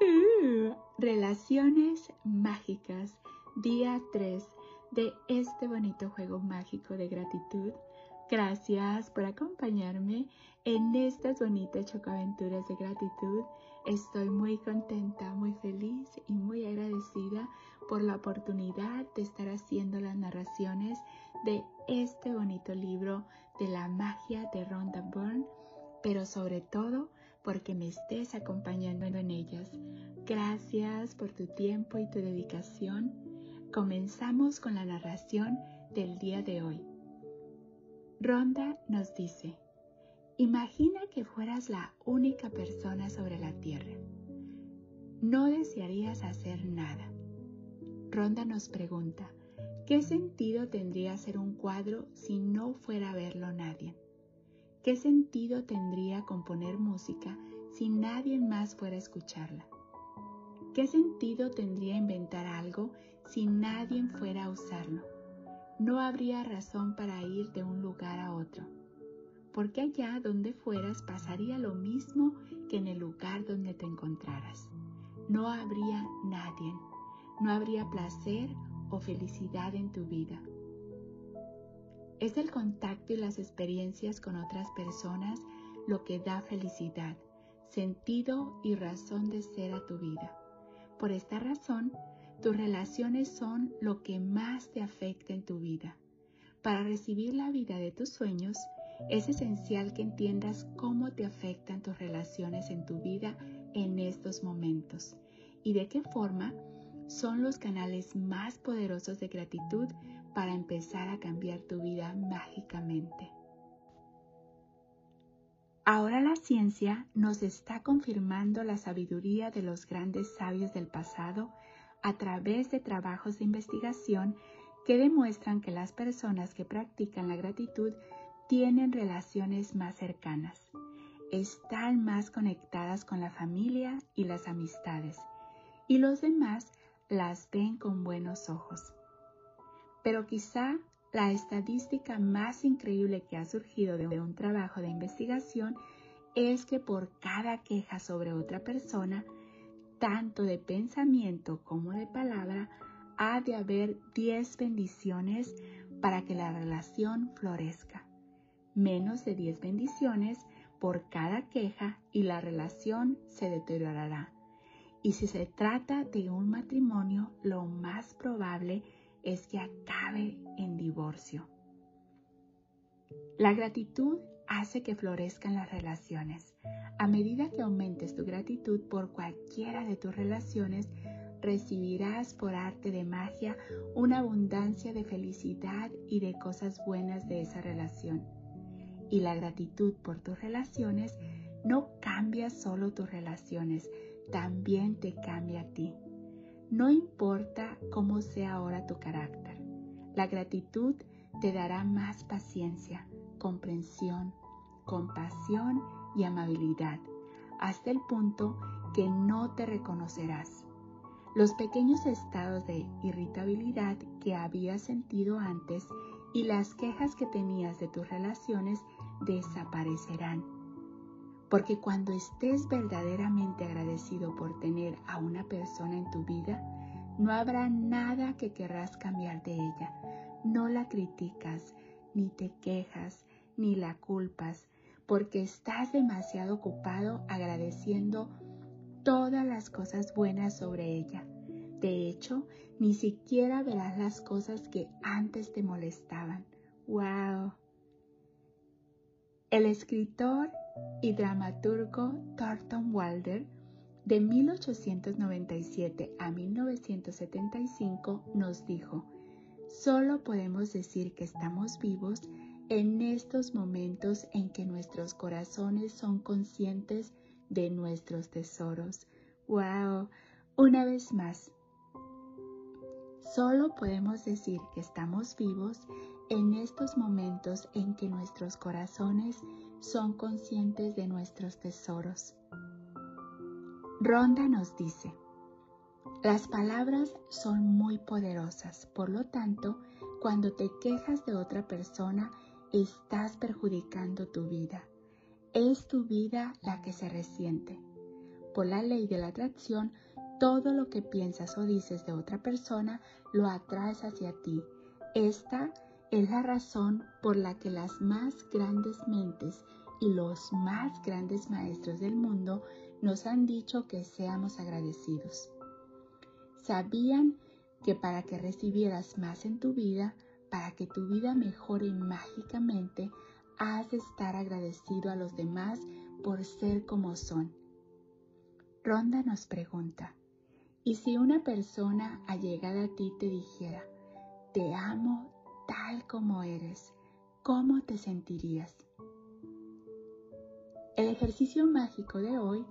Relaciones mágicas, día 3 de este bonito juego mágico de gratitud. Gracias por acompañarme en estas bonitas chocaventuras de gratitud. Estoy muy contenta, muy feliz y muy agradecida por la oportunidad de estar haciendo las narraciones de este bonito libro de la magia de Rhonda Byrne, pero sobre todo porque me estés acompañando en ellas. Gracias por tu tiempo y tu dedicación. Comenzamos con la narración del día de hoy. Ronda nos dice, imagina que fueras la única persona sobre la tierra. No desearías hacer nada. Ronda nos pregunta, ¿qué sentido tendría ser un cuadro si no fuera a verlo nadie? ¿Qué sentido tendría componer música si nadie más fuera a escucharla? ¿Qué sentido tendría inventar algo si nadie fuera a usarlo? No habría razón para ir de un lugar a otro, porque allá donde fueras pasaría lo mismo que en el lugar donde te encontraras. No habría nadie, no habría placer o felicidad en tu vida. Es el contacto y las experiencias con otras personas lo que da felicidad, sentido y razón de ser a tu vida. Por esta razón, tus relaciones son lo que más te afecta en tu vida. Para recibir la vida de tus sueños, es esencial que entiendas cómo te afectan tus relaciones en tu vida en estos momentos y de qué forma son los canales más poderosos de gratitud para empezar a cambiar tu vida mágicamente. Ahora la ciencia nos está confirmando la sabiduría de los grandes sabios del pasado a través de trabajos de investigación que demuestran que las personas que practican la gratitud tienen relaciones más cercanas, están más conectadas con la familia y las amistades, y los demás las ven con buenos ojos. Pero quizá la estadística más increíble que ha surgido de un trabajo de investigación es que por cada queja sobre otra persona, tanto de pensamiento como de palabra, ha de haber 10 bendiciones para que la relación florezca. Menos de 10 bendiciones por cada queja y la relación se deteriorará. Y si se trata de un matrimonio, lo más probable es que acabe en divorcio. La gratitud hace que florezcan las relaciones. A medida que aumentes tu gratitud por cualquiera de tus relaciones, recibirás por arte de magia una abundancia de felicidad y de cosas buenas de esa relación. Y la gratitud por tus relaciones no cambia solo tus relaciones, también te cambia a ti. No importa cómo sea ahora tu carácter, la gratitud te dará más paciencia, comprensión, compasión y amabilidad, hasta el punto que no te reconocerás. Los pequeños estados de irritabilidad que habías sentido antes y las quejas que tenías de tus relaciones desaparecerán porque cuando estés verdaderamente agradecido por tener a una persona en tu vida, no habrá nada que querrás cambiar de ella. No la criticas, ni te quejas, ni la culpas, porque estás demasiado ocupado agradeciendo todas las cosas buenas sobre ella. De hecho, ni siquiera verás las cosas que antes te molestaban. ¡Wow! El escritor y dramaturgo Thornton Wilder de 1897 a 1975 nos dijo, solo podemos decir que estamos vivos en estos momentos en que nuestros corazones son conscientes de nuestros tesoros. ¡Wow! Una vez más, solo podemos decir que estamos vivos en estos momentos en que nuestros corazones son conscientes de nuestros tesoros. Ronda nos dice, las palabras son muy poderosas, por lo tanto, cuando te quejas de otra persona, estás perjudicando tu vida. Es tu vida la que se resiente. por la ley de la atracción, todo lo que piensas o dices de otra persona lo atraes hacia ti. Esta es la razón por la que las más grandes mentes y los más grandes maestros del mundo nos han dicho que seamos agradecidos. Sabían que para que recibieras más en tu vida, para que tu vida mejore mágicamente, has de estar agradecido a los demás por ser como son. Ronda nos pregunta, ¿y si una persona allegada a ti te dijera, te amo tal como eres, ¿cómo te sentirías? El ejercicio mágico de hoy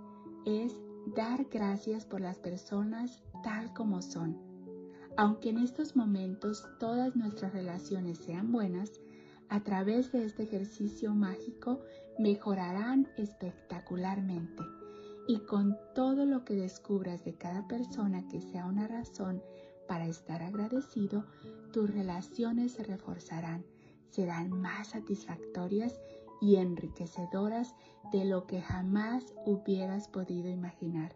es dar gracias por las personas tal como son. Aunque en estos momentos todas nuestras relaciones sean buenas, a través de este ejercicio mágico mejorarán espectacularmente. Y con todo lo que descubras de cada persona que sea una razón para estar agradecido, tus relaciones se reforzarán, serán más satisfactorias y enriquecedoras de lo que jamás hubieras podido imaginar.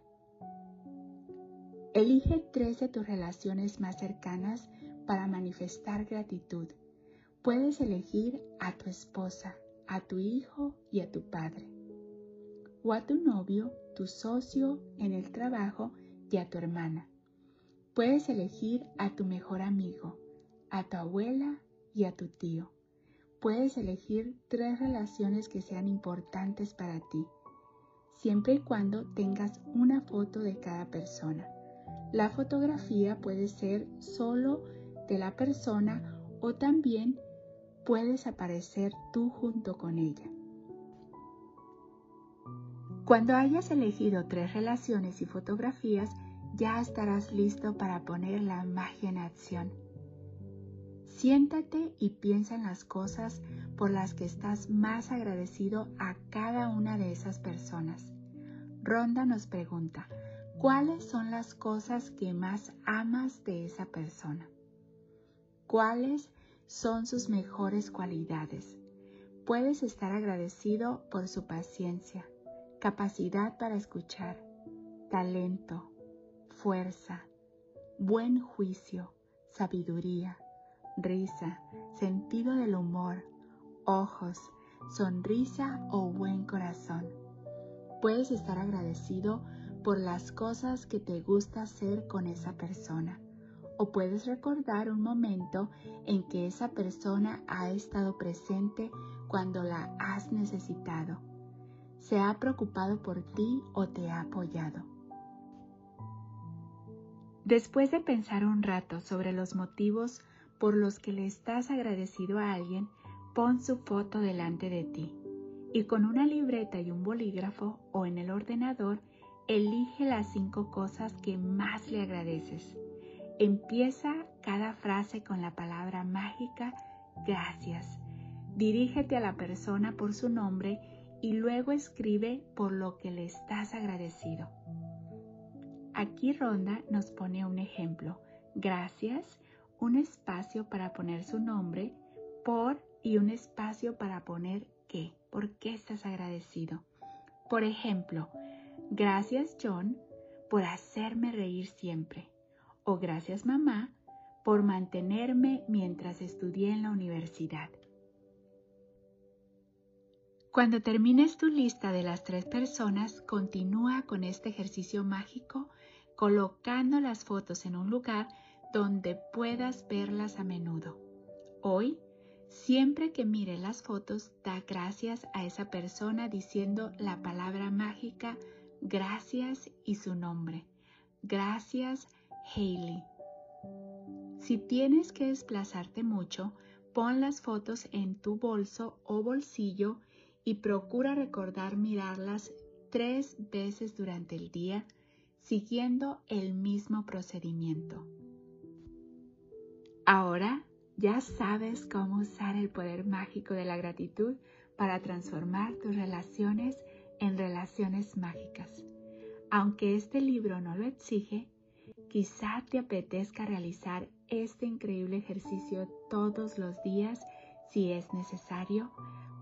Elige tres de tus relaciones más cercanas para manifestar gratitud. Puedes elegir a tu esposa, a tu hijo y a tu padre, o a tu novio, tu socio en el trabajo y a tu hermana. Puedes elegir a tu mejor amigo, a tu abuela y a tu tío. Puedes elegir tres relaciones que sean importantes para ti, siempre y cuando tengas una foto de cada persona. La fotografía puede ser solo de la persona o también puedes aparecer tú junto con ella. Cuando hayas elegido tres relaciones y fotografías, ya estarás listo para poner la magia en acción. Siéntate y piensa en las cosas por las que estás más agradecido a cada una de esas personas. Ronda nos pregunta, ¿cuáles son las cosas que más amas de esa persona? ¿Cuáles son sus mejores cualidades? Puedes estar agradecido por su paciencia, capacidad para escuchar, talento, fuerza, buen juicio, sabiduría, risa, sentido del humor, ojos, sonrisa o buen corazón. Puedes estar agradecido por las cosas que te gusta hacer con esa persona o puedes recordar un momento en que esa persona ha estado presente cuando la has necesitado. Se ha preocupado por ti o te ha apoyado. Después de pensar un rato sobre los motivos por los que le estás agradecido a alguien, pon su foto delante de ti y con una libreta y un bolígrafo o en el ordenador, elige las cinco cosas que más le agradeces. Empieza cada frase con la palabra mágica gracias. Dirígete a la persona por su nombre y luego escribe por lo que le estás agradecido. Aquí Ronda nos pone un ejemplo. Gracias un espacio para poner su nombre, por y un espacio para poner qué, por qué estás agradecido. Por ejemplo, gracias John por hacerme reír siempre. O gracias mamá por mantenerme mientras estudié en la universidad. Cuando termines tu lista de las tres personas, continúa con este ejercicio mágico colocando las fotos en un lugar donde puedas verlas a menudo. Hoy, siempre que mire las fotos, da gracias a esa persona diciendo la palabra mágica gracias y su nombre. Gracias, Hailey. Si tienes que desplazarte mucho, pon las fotos en tu bolso o bolsillo y procura recordar mirarlas tres veces durante el día, siguiendo el mismo procedimiento. Ahora ya sabes cómo usar el poder mágico de la gratitud para transformar tus relaciones en relaciones mágicas. Aunque este libro no lo exige, quizá te apetezca realizar este increíble ejercicio todos los días si es necesario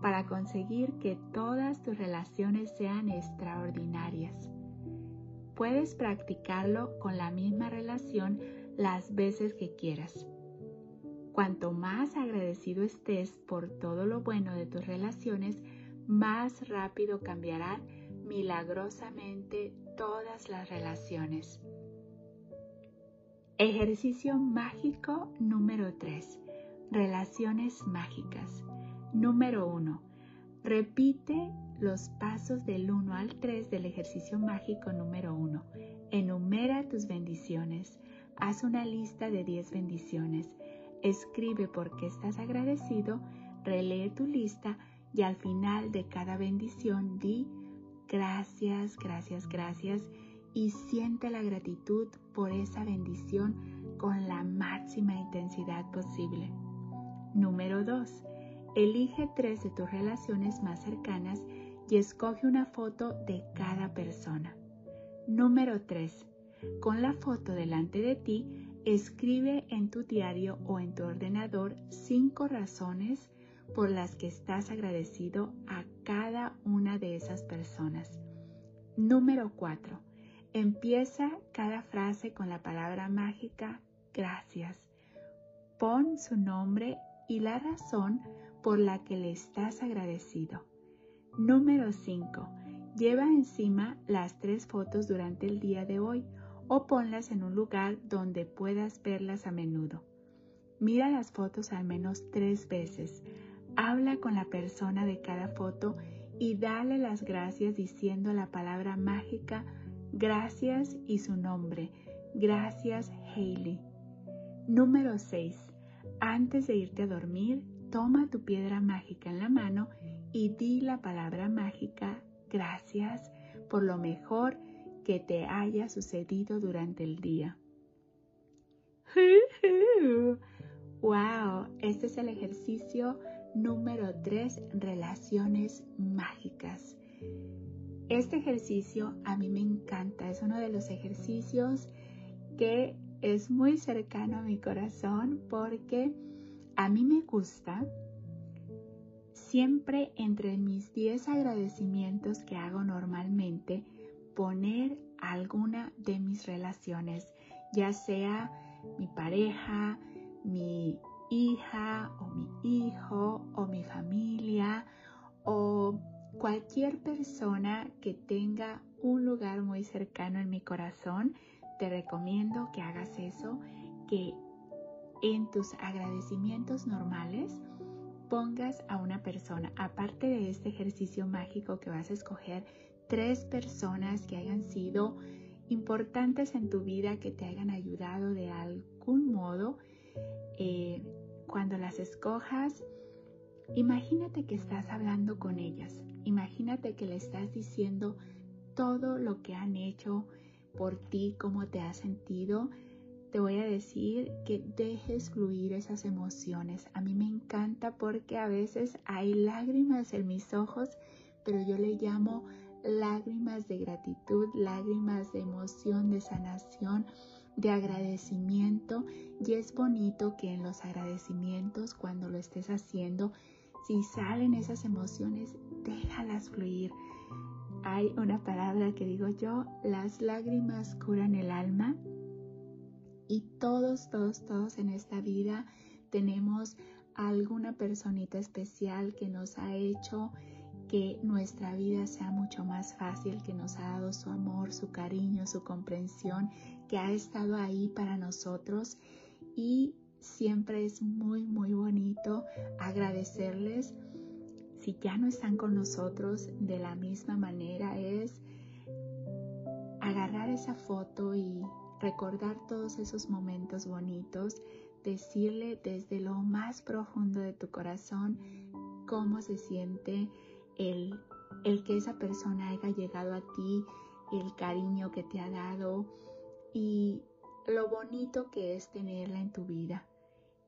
para conseguir que todas tus relaciones sean extraordinarias. Puedes practicarlo con la misma relación las veces que quieras. Cuanto más agradecido estés por todo lo bueno de tus relaciones, más rápido cambiarán milagrosamente todas las relaciones. Ejercicio mágico número 3. Relaciones mágicas. Número 1. Repite los pasos del 1 al 3 del ejercicio mágico número 1. Enumera tus bendiciones. Haz una lista de 10 bendiciones. Escribe por qué estás agradecido. Relee tu lista y al final de cada bendición di gracias, gracias, gracias y siente la gratitud por esa bendición con la máxima intensidad posible. Número 2. Elige tres de tus relaciones más cercanas y escoge una foto de cada persona. Número 3. Con la foto delante de ti, escribe en tu diario o en tu ordenador cinco razones por las que estás agradecido a cada una de esas personas. Número 4. Empieza cada frase con la palabra mágica gracias. Pon su nombre y la razón por la que le estás agradecido. Número 5. Lleva encima las tres fotos durante el día de hoy o ponlas en un lugar donde puedas verlas a menudo. Mira las fotos al menos tres veces. Habla con la persona de cada foto y dale las gracias diciendo la palabra mágica gracias y su nombre. Gracias Hailey. Número 6. Antes de irte a dormir, toma tu piedra mágica en la mano y di la palabra mágica gracias por lo mejor que te haya sucedido durante el día. ¡Wow! Este es el ejercicio número 3, relaciones mágicas. Este ejercicio a mí me encanta, es uno de los ejercicios que es muy cercano a mi corazón porque a mí me gusta siempre entre mis 10 agradecimientos que hago normalmente poner alguna de mis relaciones, ya sea mi pareja, mi hija o mi hijo o mi familia o cualquier persona que tenga un lugar muy cercano en mi corazón, te recomiendo que hagas eso, que en tus agradecimientos normales pongas a una persona, aparte de este ejercicio mágico que vas a escoger, tres personas que hayan sido importantes en tu vida, que te hayan ayudado de algún modo. Eh, cuando las escojas, imagínate que estás hablando con ellas, imagínate que le estás diciendo todo lo que han hecho por ti, cómo te has sentido. Te voy a decir que dejes fluir esas emociones. A mí me encanta porque a veces hay lágrimas en mis ojos, pero yo le llamo lágrimas de gratitud, lágrimas de emoción, de sanación, de agradecimiento y es bonito que en los agradecimientos cuando lo estés haciendo, si salen esas emociones, déjalas fluir. Hay una palabra que digo yo, las lágrimas curan el alma y todos, todos, todos en esta vida tenemos alguna personita especial que nos ha hecho que nuestra vida sea mucho más fácil, que nos ha dado su amor, su cariño, su comprensión, que ha estado ahí para nosotros y siempre es muy, muy bonito agradecerles. Si ya no están con nosotros, de la misma manera es agarrar esa foto y recordar todos esos momentos bonitos, decirle desde lo más profundo de tu corazón cómo se siente el, el que esa persona haya llegado a ti, el cariño que te ha dado y lo bonito que es tenerla en tu vida.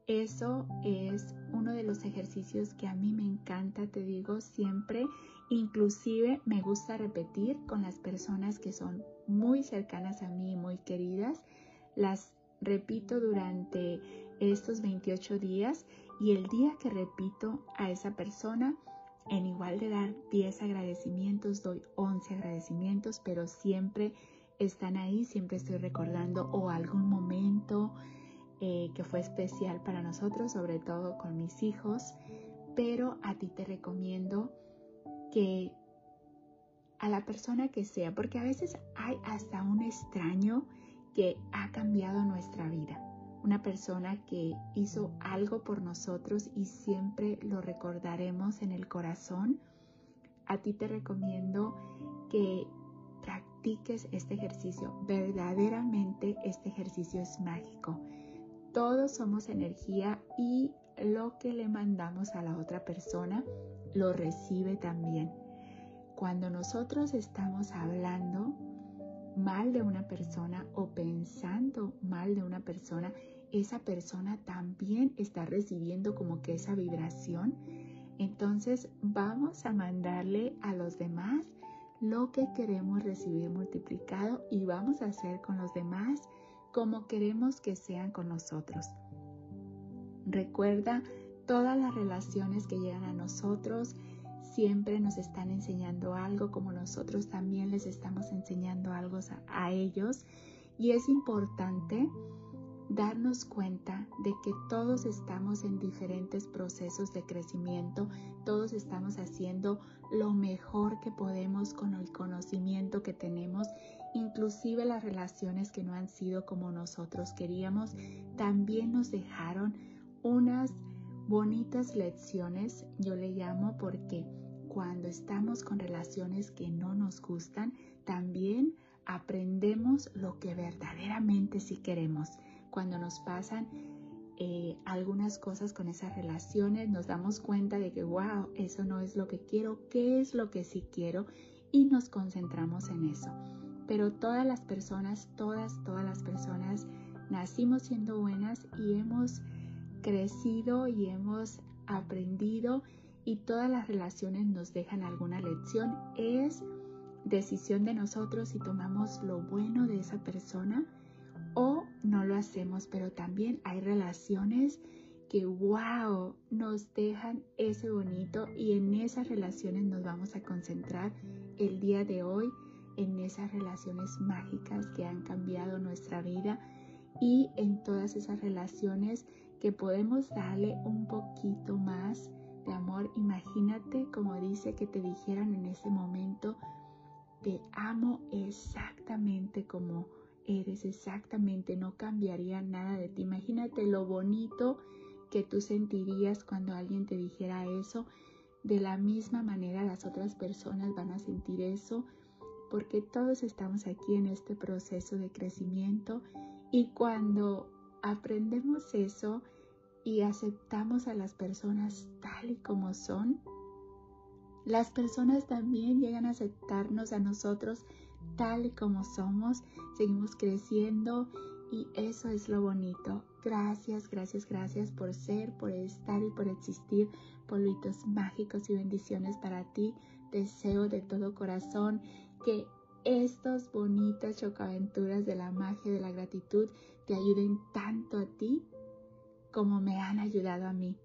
Eso es uno de los ejercicios que a mí me encanta, te digo siempre, inclusive me gusta repetir con las personas que son muy cercanas a mí, muy queridas, las repito durante estos 28 días y el día que repito a esa persona, en igual de dar 10 agradecimientos, doy 11 agradecimientos, pero siempre están ahí, siempre estoy recordando o algún momento eh, que fue especial para nosotros, sobre todo con mis hijos, pero a ti te recomiendo que a la persona que sea, porque a veces hay hasta un extraño que ha cambiado nuestra vida, una persona que hizo algo por nosotros y siempre lo recordaremos en el corazón. A ti te recomiendo que practiques este ejercicio. Verdaderamente este ejercicio es mágico. Todos somos energía y lo que le mandamos a la otra persona lo recibe también. Cuando nosotros estamos hablando mal de una persona o pensando mal de una persona, esa persona también está recibiendo como que esa vibración. Entonces vamos a mandarle a los demás lo que queremos recibir multiplicado y vamos a hacer con los demás como queremos que sean con nosotros. Recuerda, todas las relaciones que llegan a nosotros siempre nos están enseñando algo, como nosotros también les estamos enseñando algo a, ellos. Y es importante darnos cuenta de que todos estamos en diferentes procesos de crecimiento, todos estamos haciendo lo mejor que podemos con el conocimiento que tenemos, inclusive las relaciones que no han sido como nosotros queríamos, también nos dejaron unas bonitas lecciones, yo le llamo porque cuando estamos con relaciones que no nos gustan, también aprendemos lo que verdaderamente sí queremos. Cuando nos pasan eh, algunas cosas con esas relaciones, nos damos cuenta de que, wow, eso no es lo que quiero, qué es lo que sí quiero y nos concentramos en eso. Pero todas las personas, todas, todas las personas nacimos siendo buenas y hemos crecido y hemos aprendido y todas las relaciones nos dejan alguna lección. Es decisión de nosotros si tomamos lo bueno de esa persona o no lo hacemos, pero también hay relaciones que, wow, nos dejan ese bonito y en esas relaciones nos vamos a concentrar el día de hoy, en esas relaciones mágicas que han cambiado nuestra vida y en todas esas relaciones que podemos darle un poquito más de amor. Imagínate como dice que te dijeran en ese momento, te amo exactamente como eres, exactamente, no cambiaría nada de ti. Imagínate lo bonito que tú sentirías cuando alguien te dijera eso. De la misma manera las otras personas van a sentir eso porque todos estamos aquí en este proceso de crecimiento y cuando aprendemos eso, y aceptamos a las personas tal y como son, las personas también llegan a aceptarnos a nosotros tal y como somos, seguimos creciendo y eso es lo bonito. Gracias, gracias, gracias por ser, por estar y por existir. Polvitos mágicos y bendiciones para ti. Deseo de todo corazón que estas bonitas chocaventuras de la magia de la gratitud te ayuden tanto a ti como me han ayudado a mí.